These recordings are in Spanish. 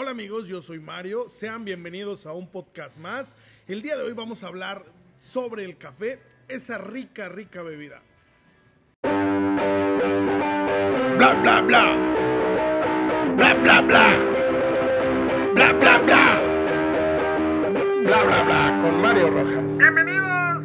Hola amigos, yo soy Mario, sean bienvenidos a un podcast más. El día de hoy vamos a hablar sobre el café, esa rica, rica bebida. Bla, bla, bla. Bla, bla, bla. Bla, bla, bla. Bla, bla, bla, con Mario Rojas. Bienvenidos.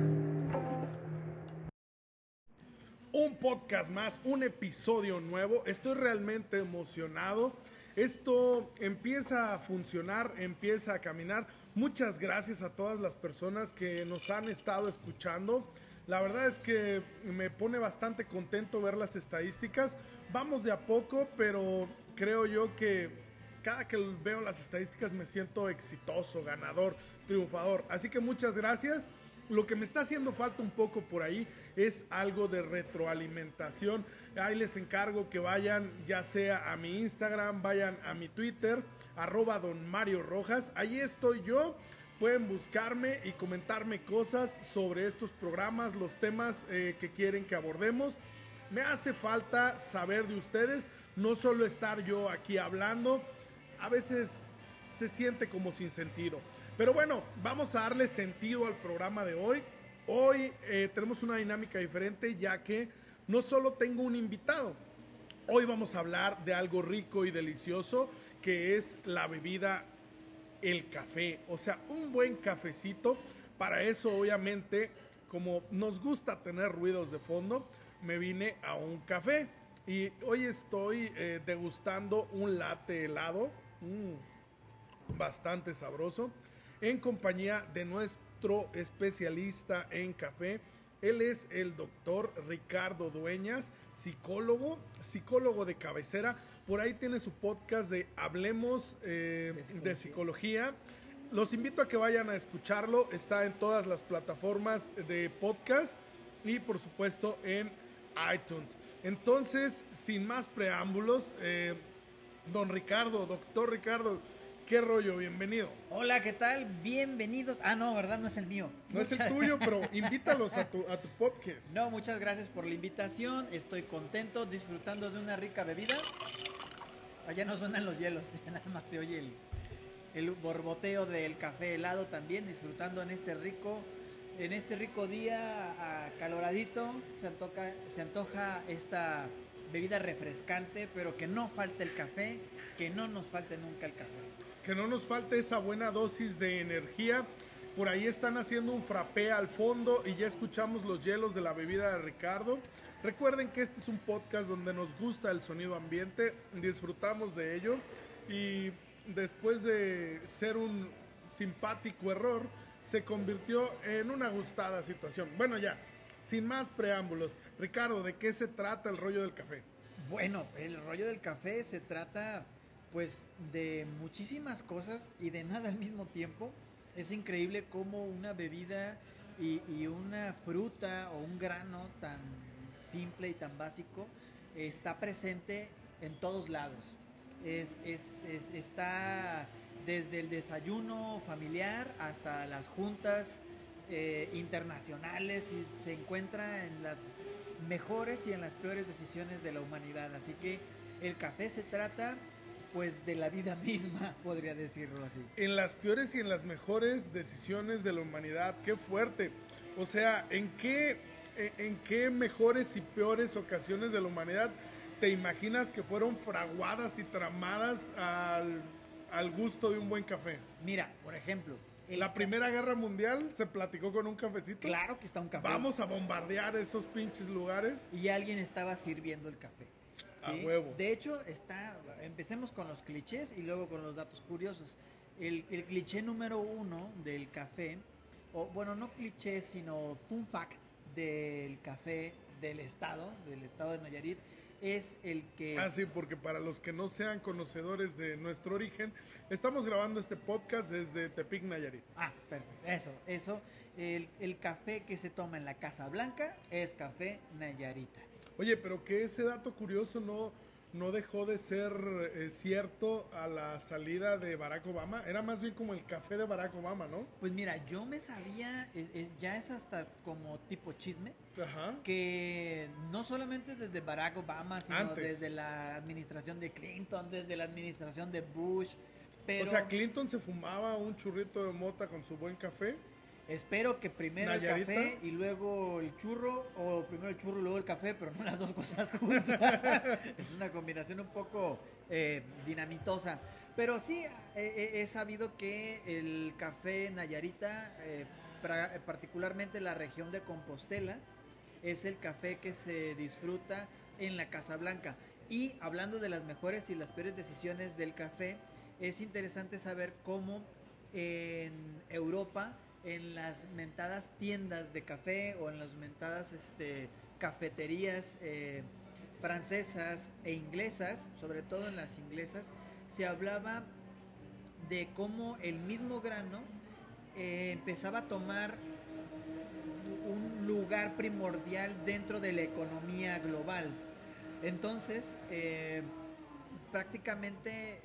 Un podcast más, un episodio nuevo. Estoy realmente emocionado. Esto empieza a funcionar, empieza a caminar. Muchas gracias a todas las personas que nos han estado escuchando. La verdad es que me pone bastante contento ver las estadísticas. Vamos de a poco, pero creo yo que cada que veo las estadísticas me siento exitoso, ganador, triunfador. Así que muchas gracias. Lo que me está haciendo falta un poco por ahí es algo de retroalimentación. Ahí les encargo que vayan ya sea a mi Instagram, vayan a mi Twitter, arroba don Mario Rojas. Ahí estoy yo. Pueden buscarme y comentarme cosas sobre estos programas, los temas eh, que quieren que abordemos. Me hace falta saber de ustedes, no solo estar yo aquí hablando. A veces se siente como sin sentido. Pero bueno, vamos a darle sentido al programa de hoy. Hoy eh, tenemos una dinámica diferente ya que no solo tengo un invitado, hoy vamos a hablar de algo rico y delicioso que es la bebida, el café. O sea, un buen cafecito. Para eso, obviamente, como nos gusta tener ruidos de fondo, me vine a un café. Y hoy estoy eh, degustando un latte helado. Mm, bastante sabroso en compañía de nuestro especialista en café. Él es el doctor Ricardo Dueñas, psicólogo, psicólogo de cabecera. Por ahí tiene su podcast de Hablemos eh, de, psicología. de, psicología. Los invito a que vayan a escucharlo. Está en todas las plataformas de podcast y por supuesto en iTunes. Entonces, sin más preámbulos, eh, don Ricardo, doctor Ricardo, ¿Qué rollo? Bienvenido. Hola, ¿qué tal? Bienvenidos. Ah, no, ¿verdad? No es el mío. No es el tuyo, pero invítalos a tu, a tu podcast. No, muchas gracias por la invitación. Estoy contento, disfrutando de una rica bebida. Allá no suenan los hielos, nada más se oye el, el borboteo del café helado también, disfrutando en este rico, en este rico día caloradito. Se antoja, se antoja esta bebida refrescante, pero que no falte el café, que no nos falte nunca el café que no nos falte esa buena dosis de energía. Por ahí están haciendo un frappé al fondo y ya escuchamos los hielos de la bebida de Ricardo. Recuerden que este es un podcast donde nos gusta el sonido ambiente, disfrutamos de ello y después de ser un simpático error, se convirtió en una gustada situación. Bueno, ya, sin más preámbulos, Ricardo, ¿de qué se trata el rollo del café? Bueno, el rollo del café se trata pues de muchísimas cosas y de nada al mismo tiempo. Es increíble cómo una bebida y, una fruta o un grano tan simple y tan básico está presente en todos lados. Es, está desde el desayuno familiar hasta las juntas eh, internacionales y se encuentra en las mejores y en las peores decisiones de la humanidad. Así que el café se trata pues de la vida misma, podría decirlo así. En las peores y en las mejores decisiones de la humanidad, qué fuerte. O sea, ¿en qué, en qué mejores y peores ocasiones de la humanidad te imaginas que fueron fraguadas y tramadas al, al gusto de un buen café? Mira, por ejemplo, la Primera Guerra Mundial se platicó con un cafecito. Claro que está un café. Vamos a bombardear esos pinches lugares. Y alguien estaba sirviendo el café. De hecho, está, empecemos con los clichés y luego con los datos curiosos. El, cliché número uno del café, o bueno, no cliché, sino fun fact del café del estado, del estado de Nayarit, es el que... Ah, sí, porque para los que no sean conocedores de nuestro origen, estamos grabando este podcast desde Tepic, Nayarit. Ah, perfecto. Eso, eso. El, el café que se toma en la Casa Blanca es café Nayarita. Oye, pero que ese dato curioso no, no dejó de ser eh, cierto a la salida de Barack Obama. Era más bien como el café de Barack Obama, ¿no? Pues mira, yo me sabía, ya es hasta como tipo chisme, que no solamente desde Barack Obama, sino desde la administración de Clinton, desde la administración de Bush, Pero O sea, Clinton se fumaba un churrito de mota con su buen café. Espero que primero el café y luego el churro, o primero el churro y luego el café, pero no las dos cosas juntas. es una combinación un poco eh, dinamitosa. Pero sí, eh, eh, he sabido que el café Nayarita, eh, pra- particularmente la región de Compostela, es el café que se disfruta en la Casa Blanca. Y hablando de las mejores y las peores decisiones del café, es interesante saber cómo en Europa, en las mentadas tiendas de café o en las mentadas este, cafeterías eh, francesas e inglesas, sobre todo en las inglesas, se hablaba de cómo el mismo grano eh, empezaba a tomar un lugar primordial dentro de la economía global. Entonces, eh, prácticamente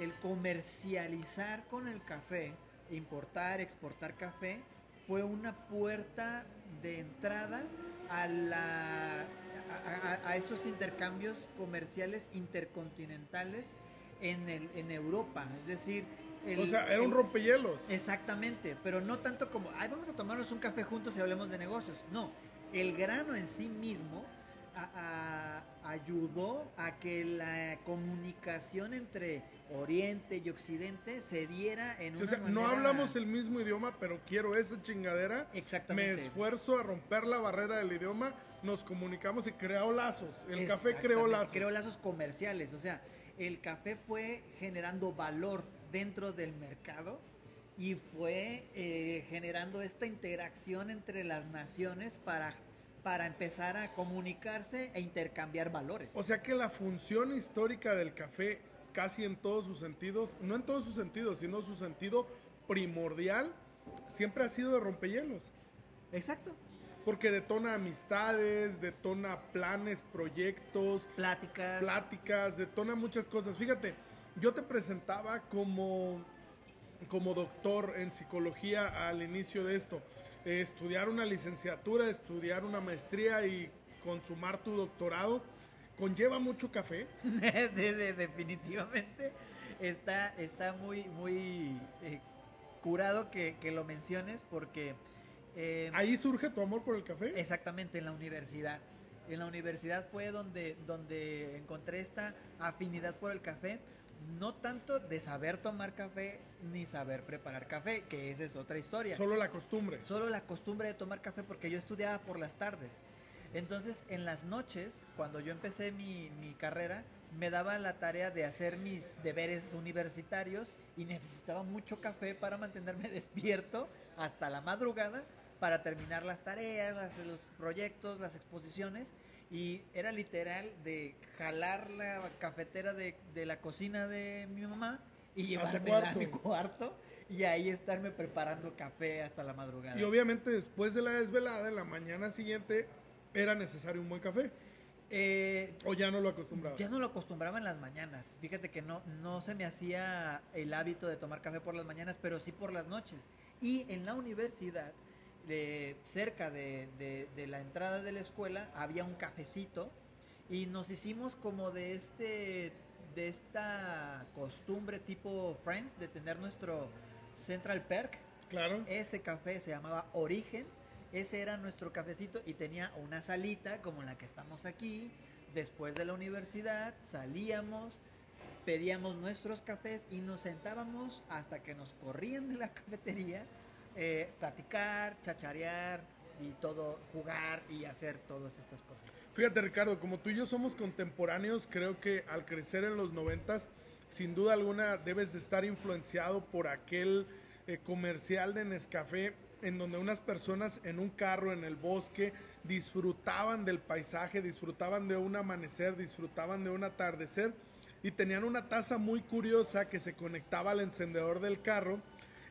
el comercializar con el café, importar, exportar café, fue una puerta de entrada a, la, a, a- a estos intercambios comerciales intercontinentales en, el, en Europa. Es decir, el- o sea, era un el- rompehielos. Exactamente, pero no tanto como, ay, vamos a tomarnos un café juntos y hablemos de negocios. No, el grano en sí mismo a- ayudó a que la comunicación entre Oriente y Occidente se diera en O una sea, no hablamos el mismo idioma, pero quiero esa chingadera. Me Exactamente. esfuerzo a romper la barrera del idioma, nos comunicamos y creó lazos. El café creó lazos. Creó lazos comerciales, o sea, el café fue generando valor dentro del mercado y fue eh, generando esta interacción entre las naciones para, para empezar a comunicarse e intercambiar valores. O sea que la función histórica del café, casi en todos sus sentidos, no en todos sus sentidos, sino su sentido primordial, siempre ha sido de rompehielos. Exacto. Porque detona amistades, detona planes, proyectos, Pláticas. pláticas, detona muchas cosas. Fíjate, yo te presentaba como, como doctor en psicología al inicio de esto. Eh, estudiar una licenciatura, estudiar una maestría y consumar tu doctorado conlleva mucho café. de- de- definitivamente está, está muy, muy eh, curado que, que lo menciones porque... eh, Ahí surge tu amor por el café. Exactamente, en la universidad. En la universidad fue donde, donde encontré esta afinidad por el café. No tanto de saber tomar café ni saber preparar café, que esa es otra historia. Solo la costumbre. Solo la costumbre de tomar café porque yo estudiaba por las tardes. Entonces, en las noches, cuando yo empecé mi, mi carrera, me daba la tarea de hacer mis deberes universitarios y necesitaba mucho café para mantenerme despierto hasta la madrugada para terminar las tareas, las- los proyectos, las exposiciones. Y era literal de jalar la cafetera de, de la cocina de mi mamá y llevármela a mi cuarto y ahí estarme preparando café hasta la madrugada. Y obviamente después de la desvelada, en la mañana siguiente, era necesario un buen café. Eh, O ya no lo acostumbrabas. ya no lo acostumbraba en las mañanas. Fíjate que no, no se me hacía el hábito de tomar café por las mañanas, pero sí por las noches. Y en la universidad, eh, cerca de, de- de la entrada de la escuela, había un cafecito y nos hicimos como de este de esta costumbre tipo Friends de tener nuestro Central Perk Claro. ese café se llamaba Origen. Ese era nuestro cafecito y tenía una salita como la que estamos aquí. Después de la universidad salíamos, pedíamos nuestros cafés y nos sentábamos hasta que nos corrían de la cafetería, eh, platicar, chacharear y todo, jugar y hacer todas estas cosas. Fíjate Ricardo, como tú y yo somos contemporáneos, creo que al crecer en los noventas, sin duda alguna debes de estar influenciado por aquel eh, comercial de Nescafé en donde unas personas en un carro en el bosque disfrutaban del paisaje, disfrutaban de un amanecer, disfrutaban de un atardecer y tenían una taza muy curiosa que se conectaba al encendedor del carro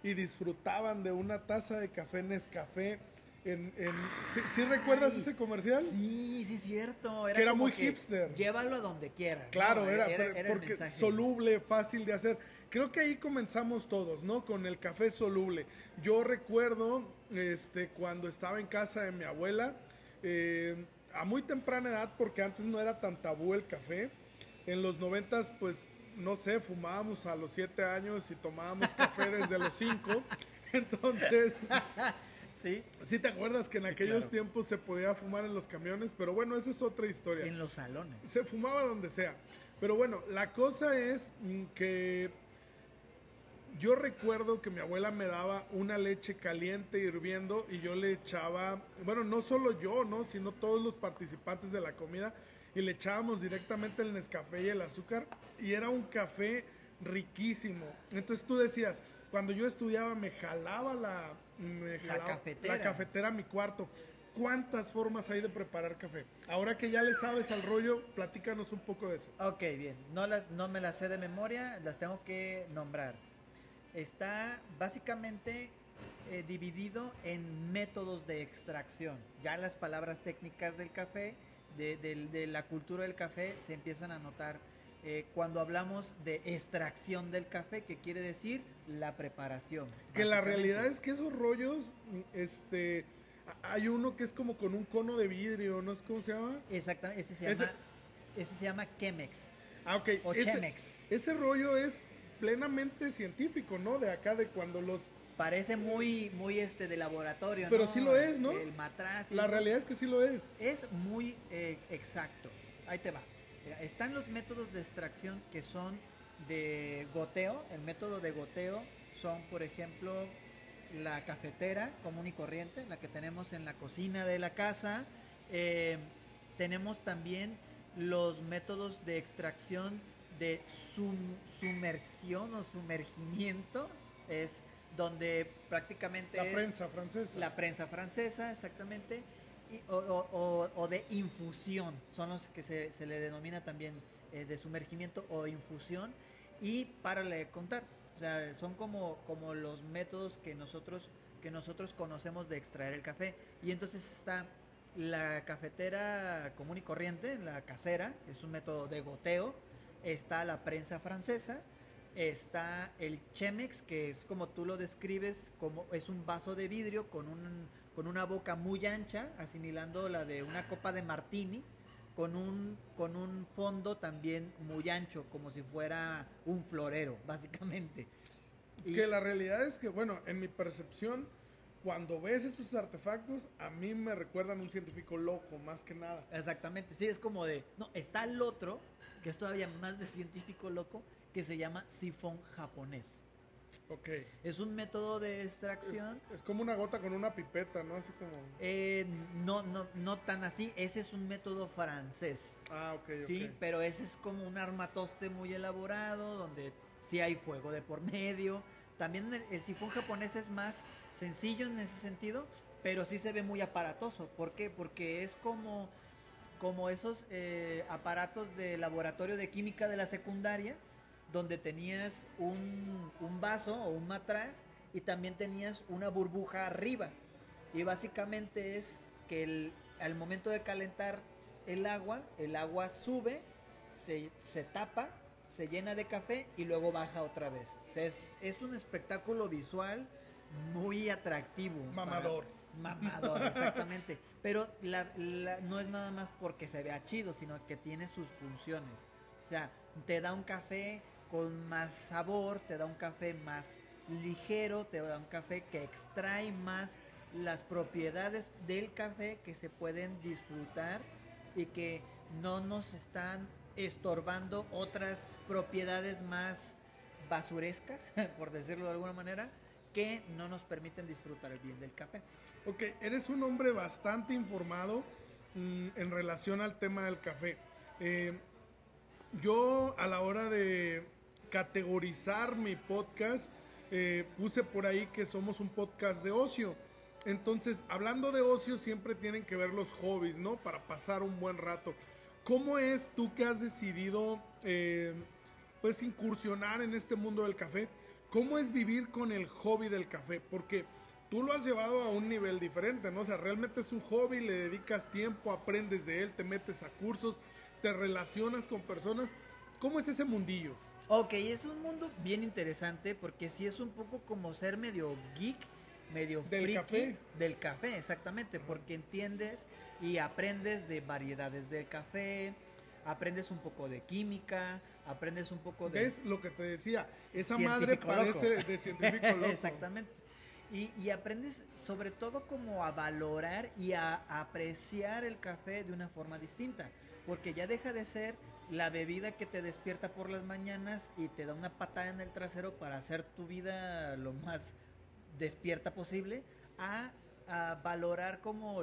y disfrutaban de una taza de café Nescafé. En, en- ¿sí, sí recuerdas Ay, ese comercial? Sí, sí, cierto. Que era muy hipster. Llévalo a donde quieras. ¿no? Claro, era, era porque soluble, fácil de hacer. Creo que ahí comenzamos todos, ¿no? Con el café soluble. Yo recuerdo, este, cuando estaba en casa de mi abuela, eh, a muy temprana edad, porque antes no era tan tabú el café. En los noventas, pues no sé, fumábamos a los siete años y tomábamos café desde los cinco. Entonces, Sí. sí te acuerdas que en Sí, aquellos claro. tiempos se podía fumar en los camiones, pero bueno, esa es otra historia. En los salones. Se fumaba donde sea. Pero bueno, la cosa es mm, que yo recuerdo que mi abuela me daba una leche caliente hirviendo y yo le echaba, bueno, no solo yo, ¿no? Sino todos los participantes de la comida y le echábamos directamente el Nescafé y el azúcar y era un café riquísimo. Entonces tú decías, cuando yo estudiaba me jalaba la, me La jalaba cafetera. la cafetera a mi cuarto. ¿Cuántas formas hay de preparar café? Ahora que ya le sabes al rollo, platícanos un poco de eso. Ok, bien. No, las, no me las sé de memoria, las tengo que nombrar. Está básicamente eh, dividido en métodos de extracción. Ya las palabras técnicas del café, de, de la cultura del café, se empiezan a notar eh, cuando hablamos de extracción del café, que quiere decir la preparación. Que la realidad es que esos rollos, este, hay uno que es como con un cono de vidrio, ¿no sé cómo se llama? Exactamente, ese se Ese- llama, ese se llama Chemex Ah, ok. o ese, Chemex. ese rollo es plenamente científico, ¿no? De acá, de cuando los... Parece muy, muy este de laboratorio, Pero ¿no? sí lo es, ¿no? El matraz. La eso. realidad es que sí lo es. Es muy eh, exacto. Ahí te va. Están los métodos de extracción que son de goteo. El método de goteo son, por ejemplo, la cafetera común y corriente, la que tenemos en la cocina de la casa. Eh, tenemos también los métodos de extracción de sum- sumersión o sumergimiento. Es donde prácticamente La es- prensa francesa. la prensa francesa, exactamente. y- o, o- o- o de infusión, son los que se, se le denomina también eh, de sumergimiento o infusión. Y para le contar, o sea, son como, como los métodos que nosotros, que nosotros conocemos de extraer el café. Y entonces está la cafetera común y corriente, la casera, es un método de goteo. Está la prensa francesa, está el Chemex, que es como tú lo describes, como es un vaso de vidrio con, un, con una boca muy ancha, asimilando la de una copa de martini, con un, con un fondo también muy ancho, como si fuera un florero, básicamente. Y- Que la realidad es que, bueno, en mi percepción, cuando ves esos artefactos, a mí me recuerdan un científico loco, más que nada. Exactamente, sí, es como de... No, está el otro, que es todavía más de científico loco, que se llama sifón japonés. Ok. Es un método de Es, extracción. es como una gota con una pipeta, ¿no? Así como... Eh, no, no, no tan así, ese es un método francés. Ah, ok, Sí, ok. pero ese es como un armatoste muy elaborado, donde sí hay fuego de por medio. También el, el sifón japonés es más sencillo en ese sentido, pero sí se ve muy aparatoso. ¿Por qué? Porque es como, como esos eh, aparatos de laboratorio de química de la secundaria, donde tenías un, un vaso o un matraz y también tenías una burbuja arriba. Y básicamente es que el- al momento de calentar el agua, el agua sube, se, se tapa, se llena de café y luego baja otra vez. O sea, es, es un espectáculo visual muy atractivo. para- Mamador. Mamador, exactamente. Pero la- la- no es nada más porque se vea chido, sino que tiene sus funciones. O sea, te da un café con más sabor, te da un café más ligero, te da un café que extrae más las propiedades del café que se pueden disfrutar y que no nos están estorbando otras propiedades más basurescas, por decirlo de alguna manera, que no nos permiten disfrutar bien del café. Ok, eres un hombre bastante informado mm, en relación al tema del café. Eh, yo a la hora de categorizar mi podcast, eh, puse por ahí que somos un podcast de ocio. Entonces, hablando de ocio, siempre tienen que ver los hobbies, ¿no? Para pasar un buen rato. ¿Cómo es tú que has decidido, eh, pues, incursionar en este mundo del café? ¿Cómo es vivir con el hobby del café? Porque tú lo has llevado a un nivel diferente, ¿no? O sea, realmente es un hobby, le dedicas tiempo, aprendes de él, te metes a cursos, te relacionas con personas. ¿Cómo es ese mundillo? Ok, es un mundo bien interesante porque sí es un poco como ser medio geek, medio Del friki café. del café, exactamente, porque entiendes y aprendes de variedades del café, aprendes un poco de química, aprendes un poco de... Es lo que te decía, esa madre parece de científico loco. Exactamente. Y, y, aprendes sobre todo como a valorar y a, apreciar el café de una forma distinta, porque ya deja de ser la bebida que te despierta por las mañanas y te da una patada en el trasero para hacer tu vida lo más despierta posible, a, valorar como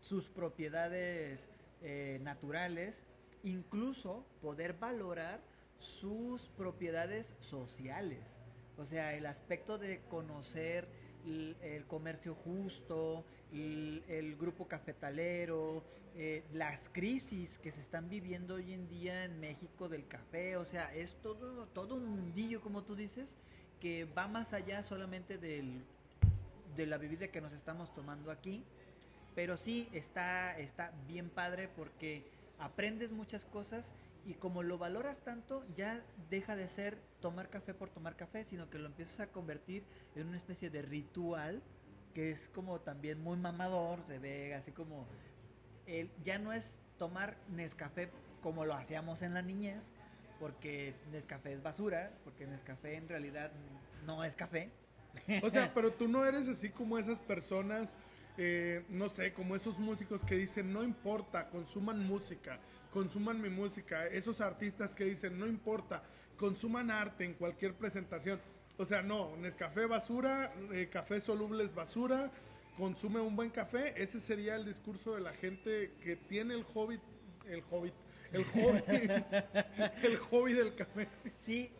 sus propiedades eh, naturales, incluso poder valorar sus propiedades sociales. O sea, el aspecto de conocer el, comercio justo, el, grupo cafetalero, eh, las crisis que se están viviendo hoy en día en México del café, o sea, es todo, todo un mundillo, como tú dices, que va más allá solamente del, de la bebida que nos estamos tomando aquí, pero sí está, está bien padre porque aprendes muchas cosas y como lo valoras tanto, ya deja de ser tomar café por tomar café, sino que lo empiezas a convertir en una especie de ritual que es como también muy mamador, se ve así como el, ya no es tomar Nescafé como lo hacíamos en la niñez, porque Nescafé es basura, porque Nescafé en realidad no es café. O sea, pero tú no eres así como esas personas, eh, no sé, como esos músicos que dicen, no importa, consuman música, consuman mi música, esos artistas que dicen, no importa, consuman arte en cualquier presentación. O sea, no, Nescafé basura, eh, café soluble es basura, consume un buen café, ese sería el discurso de la gente que tiene el hobby, el hobby, el hobby, el hobby del café. Sí,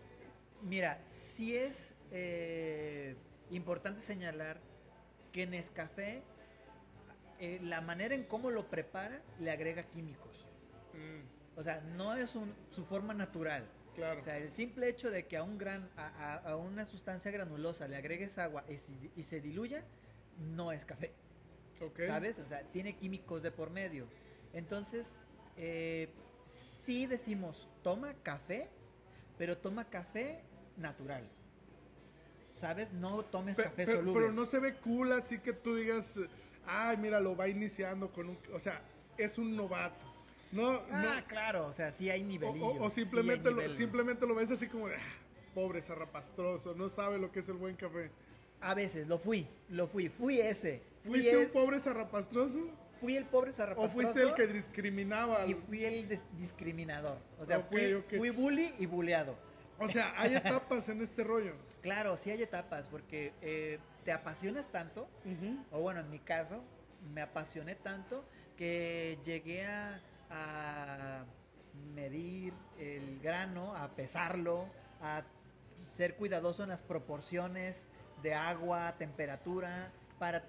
mira, sí es eh, importante señalar que Nescafé, eh, la manera en cómo lo prepara, le agrega químicos. Mm. O sea, no es su forma natural. Claro. O sea, el simple hecho de que a un gran, a, una sustancia granulosa le agregues agua y, se diluya, no es café. ¿Sabes? O sea, tiene químicos de por medio. Entonces, eh, sí decimos, toma café, pero toma café natural. ¿Sabes? No tomes café soluble. Pero no se ve cool así que tú digas, ay, mira, lo va iniciando con un... O sea, es un novato. No, ah, claro, o sea, sí hay nivelillos. O, simplemente, lo, simplemente lo ves así como de, ah, pobre zarrapastroso, no sabe lo que es el buen café. A veces, lo fui, lo fui, fui ese. ¿Fuiste un pobre zarrapastroso? Fui el pobre zarrapastroso. ¿O fuiste el que discriminaba? Y fui el discriminador. O sea, fui, fui bully y buleado. O sea, hay etapas en este rollo. Claro, sí hay etapas, porque eh, te apasionas tanto, o bueno, en mi caso, me apasioné tanto que llegué a a medir el grano, a pesarlo, a ser cuidadoso en las proporciones de agua, temperatura, para,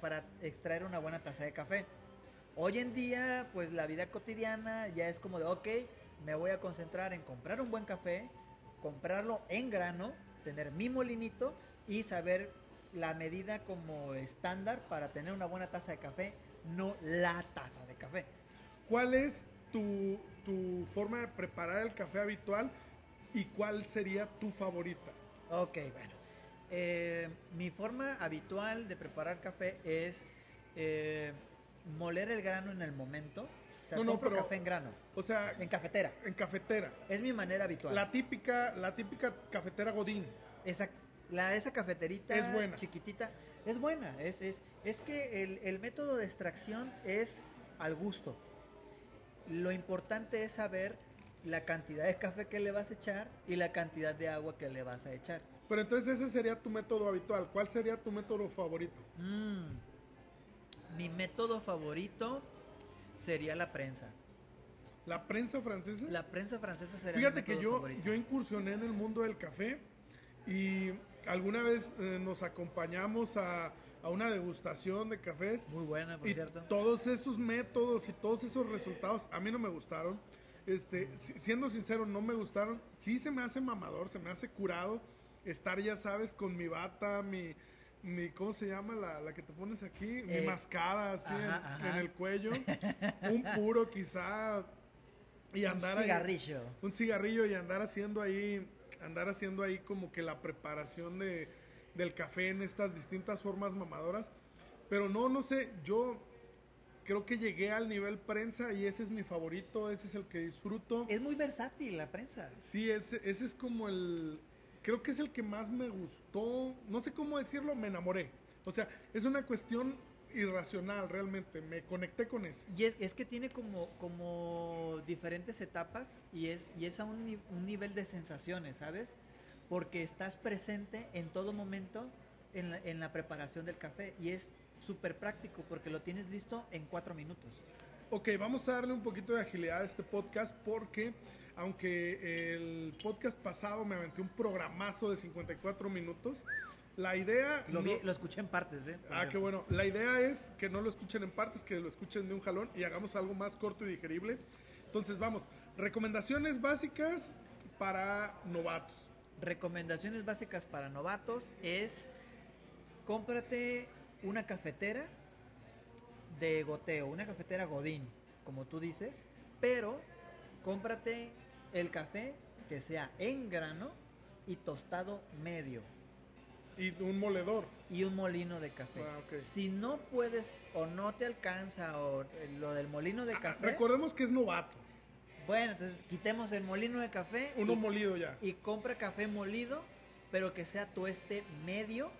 para extraer una buena taza de café. Hoy en día, pues la vida cotidiana ya es como de, ok, me voy a concentrar en comprar un buen café, comprarlo en grano, tener mi molinito y saber la medida como estándar para tener una buena taza de café, no la taza de café. ¿Cuál es tu, forma de preparar el café habitual y cuál sería tu favorita? Ok, bueno. Eh, mi forma habitual de preparar café es eh, moler el grano en el momento. O sea, no, no, pero, café en grano. O sea, en cafetera. En cafetera. Es mi manera habitual. La típica, la típica cafetera Godín. Exacto. La, esa cafeterita es buena. chiquitita es buena. Es, es, es que el, el método de extracción es al gusto. Lo importante es saber la cantidad de café que le vas a echar y la cantidad de agua que le vas a echar. Pero entonces ese sería tu método habitual. ¿Cuál sería tu método favorito? Mm. mi método favorito sería la prensa. ¿La prensa francesa? La prensa francesa sería Fíjate que yo, yo incursioné en el mundo del café y alguna vez eh, nos acompañamos a a una degustación de cafés. Muy buena, por y cierto. Todos esos métodos y todos esos resultados a mí no me gustaron. Este, siendo sincero, no me gustaron. Sí se me hace mamador, se me hace curado estar, ya sabes, con mi bata, mi, mi ¿cómo se llama? La, la que te pones aquí, mi eh, mascada así en, el cuello, un puro quizá y andar un cigarrillo, un cigarrillo y andar haciendo ahí, andar haciendo ahí como que la preparación de del café en estas distintas formas mamadoras. Pero no, no sé, yo creo que llegué al nivel prensa y ese es mi favorito, ese es el que disfruto. Es muy versátil la prensa. Sí, ese, ese es como el, creo que es el que más me gustó, no sé cómo decirlo, me enamoré. O sea, es una cuestión irracional realmente, me conecté con ese. Y es, es que tiene como, como diferentes etapas y es, y es a un, un nivel de sensaciones, ¿sabes? Porque estás presente en todo momento en la, en la preparación del café y es súper práctico porque lo tienes listo en cuatro minutos. Ok, vamos a darle un poquito de agilidad a este podcast porque aunque el podcast pasado me aventé un programazo de 54 minutos, la idea... Lo, vi- no- lo escuché en partes, ¿eh? Ah, qué bueno. La idea es que no lo escuchen en partes, que lo escuchen de un jalón y hagamos algo más corto y digerible. Entonces, vamos. Recomendaciones básicas para novatos. Recomendaciones básicas para novatos es cómprate una cafetera de goteo, una cafetera Godín, como tú dices, pero cómprate el café que sea en grano y tostado medio Y un moledor. y un molino de café. Ah. Si no puedes o no te alcanza o lo del molino de Ah, café, recordemos que es novato. Bueno, entonces quitemos el molino de café Uno y- molido ya. y compra café molido, pero que sea tueste medio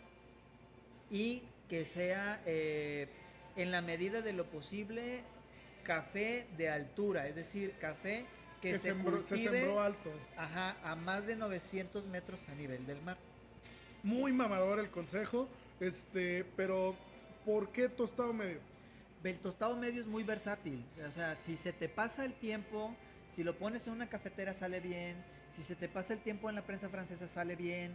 y que sea eh, en la medida de lo posible café de altura, es decir, café que, que se, sembró- se sembró alto. ajá, a más de 900 metros a nivel del mar. Muy mamador el consejo. Este, pero ¿por qué tostado medio? El tostado medio es muy versátil, o sea, si se te pasa el tiempo, si lo pones en una cafetera sale bien, si se te pasa el tiempo en la prensa francesa sale bien,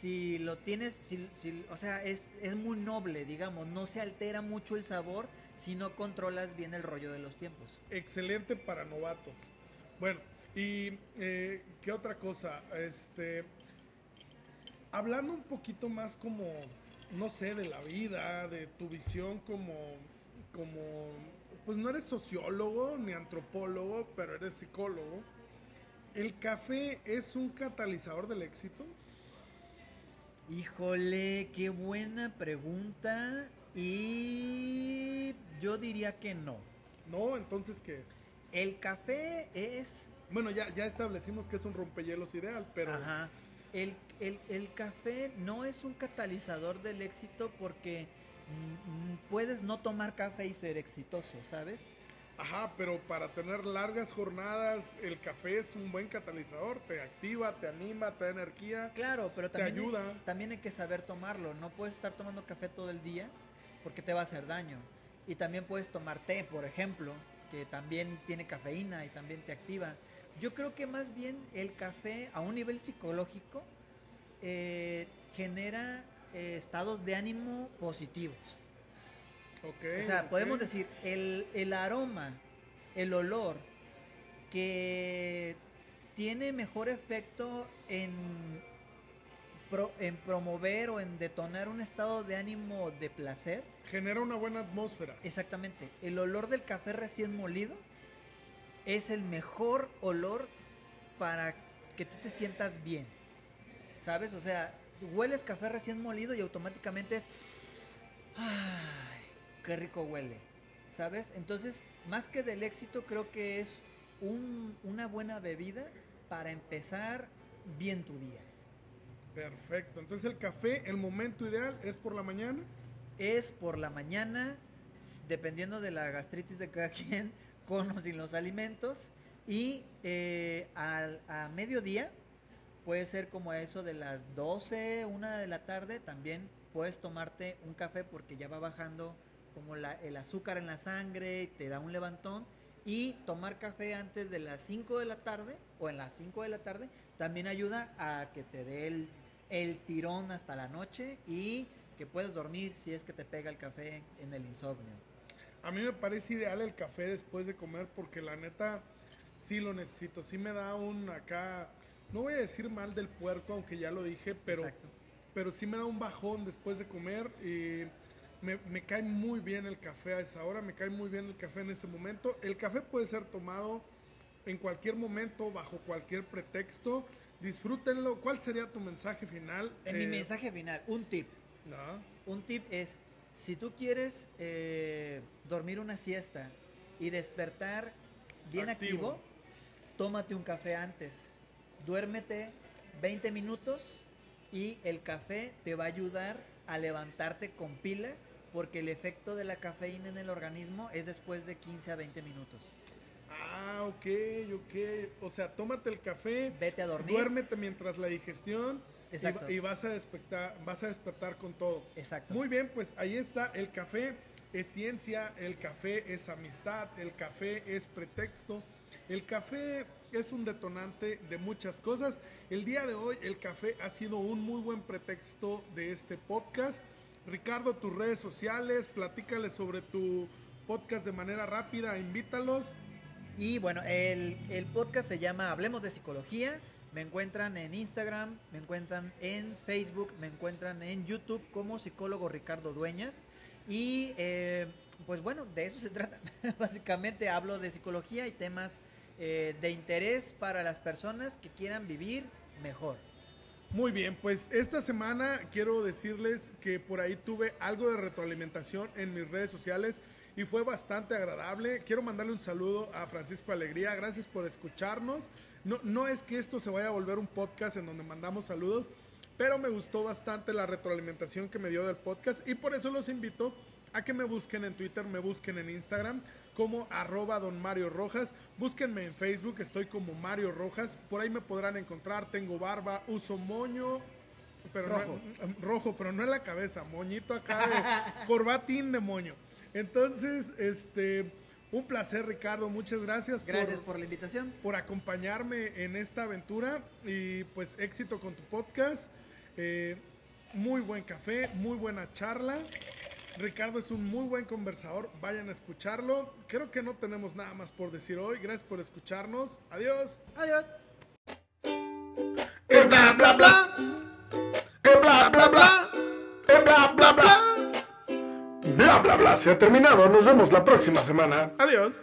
si lo tienes, si, si- o sea, es, es muy noble, digamos, no se altera mucho el sabor si no controlas bien el rollo de los tiempos. excelente para novatos. Bueno, y eh, qué otra cosa, este, hablando un poquito más como, no sé, de la vida, de tu visión como, como, pues no eres sociólogo ni antropólogo, pero eres psicólogo. ¿El café es un catalizador del éxito? Híjole, qué buena pregunta y yo diría que no. No, entonces ¿qué es? El café es Bueno, ya, ya establecimos que es un rompehielos ideal, pero Ajá. El, el- el café no es un catalizador del éxito porque puedes no tomar café y ser exitoso, ¿sabes? Ajá, pero para tener largas jornadas, el café es un buen catalizador, te activa, te anima, te da energía. Claro, pero Te también, hay- ayuda. también hay que saber tomarlo. No puedes estar tomando café todo el día porque te va a hacer daño. Y también puedes tomar té, por ejemplo, que también tiene cafeína y también te activa. Yo creo que más bien el café a un nivel psicológico eh, genera eh, estados de ánimo positivos. Ok. O sea, podemos decir, el, el aroma, el olor, que tiene mejor efecto en, pro- en promover o en detonar un estado de ánimo de placer. Genera una buena atmósfera. Exactamente. El olor del café recién molido es el mejor olor para que tú te sientas bien. ¿Sabes? O sea, hueles café recién molido y automáticamente es... ¡Ay! ¡Qué rico huele! ¿Sabes? Entonces, más que del éxito, creo que es un- una buena bebida para empezar bien tu día. Perfecto. Entonces el café, el momento ideal es por la mañana. es por la mañana, dependiendo de la gastritis de cada quien, con o sin los alimentos. Y eh, al- a mediodía, puede ser como eso de las 12, 1 de la tarde, también puedes tomarte un café porque ya va bajando como la- el azúcar en la sangre, te da un levantón. Y tomar café antes de las 5 de la tarde o en las 5 de la tarde también ayuda a que te dé el, el tirón hasta la noche y que puedas dormir si es que te pega el café en el insomnio. A mí me parece ideal el café después de comer porque la neta sí lo necesito. Sí me da un acá, no voy a decir mal del puerco, aunque ya lo dije, pero, Exacto. pero sí me da un bajón después de comer y me, me cae muy bien el café a esa hora, me cae muy bien el café en ese momento. El café puede ser tomado en cualquier momento, bajo cualquier pretexto. Disfrútenlo. ¿Cuál sería tu mensaje final? En mi Eh, mensaje final, un tip. ¿no? Un tip es Si tú quieres eh, dormir una siesta y despertar bien Activo. activo, tómate un café antes. Duérmete 20 minutos y el café te va a ayudar a levantarte con pila porque el efecto de la cafeína en el organismo es después de 15 a 20 minutos. Ah, ok, ok. O sea, tómate el café, Vete a dormir. duérmete mientras la digestión y, Exacto. y vas, a despertar, vas a despertar con todo. Exacto. Muy bien, pues ahí está. El café es ciencia, el café es amistad, el café es pretexto, el café es un detonante de muchas cosas. El día de hoy el café ha sido un muy buen pretexto de este podcast. Ricardo, tus redes sociales, platícales sobre tu podcast de manera rápida, invítalos. Y bueno, el, el podcast se llama Hablemos de Psicología. Me encuentran en Instagram, me encuentran en Facebook, me encuentran en YouTube como psicólogo Ricardo Dueñas. Y eh, pues bueno, de eso se trata. Básicamente hablo de psicología y temas eh, de interés para las personas que quieran vivir mejor. Muy bien, pues esta semana quiero decirles que por ahí tuve algo de retroalimentación en mis redes sociales y fue bastante agradable. Quiero mandarle un saludo a Francisco Alegría, gracias por escucharnos. No, no es que esto se vaya a volver un podcast en donde mandamos saludos, pero me gustó bastante la retroalimentación que me dio del podcast y por eso los invito a que me busquen en Twitter, me busquen en Instagram como arroba don Mario Rojas, búsquenme en Facebook, estoy como Mario Rojas, por ahí me podrán encontrar, tengo barba, uso moño, pero no- Rojo. rojo, pero no en la cabeza, moñito acá de corbatín de moño. Entonces, este, un placer Ricardo, muchas gracias, Gracias por, por la invitación. por acompañarme en esta aventura y pues éxito con tu podcast. Eh, muy buen café, muy buena charla. Ricardo es un muy buen conversador, vayan a escucharlo. Creo que no tenemos nada más por decir hoy. Gracias por escucharnos. Adiós. Adiós. El bla bla bla. El bla bla bla. El bla bla bla. Bla bla bla se ha terminado. Nos vemos la próxima semana. Adiós.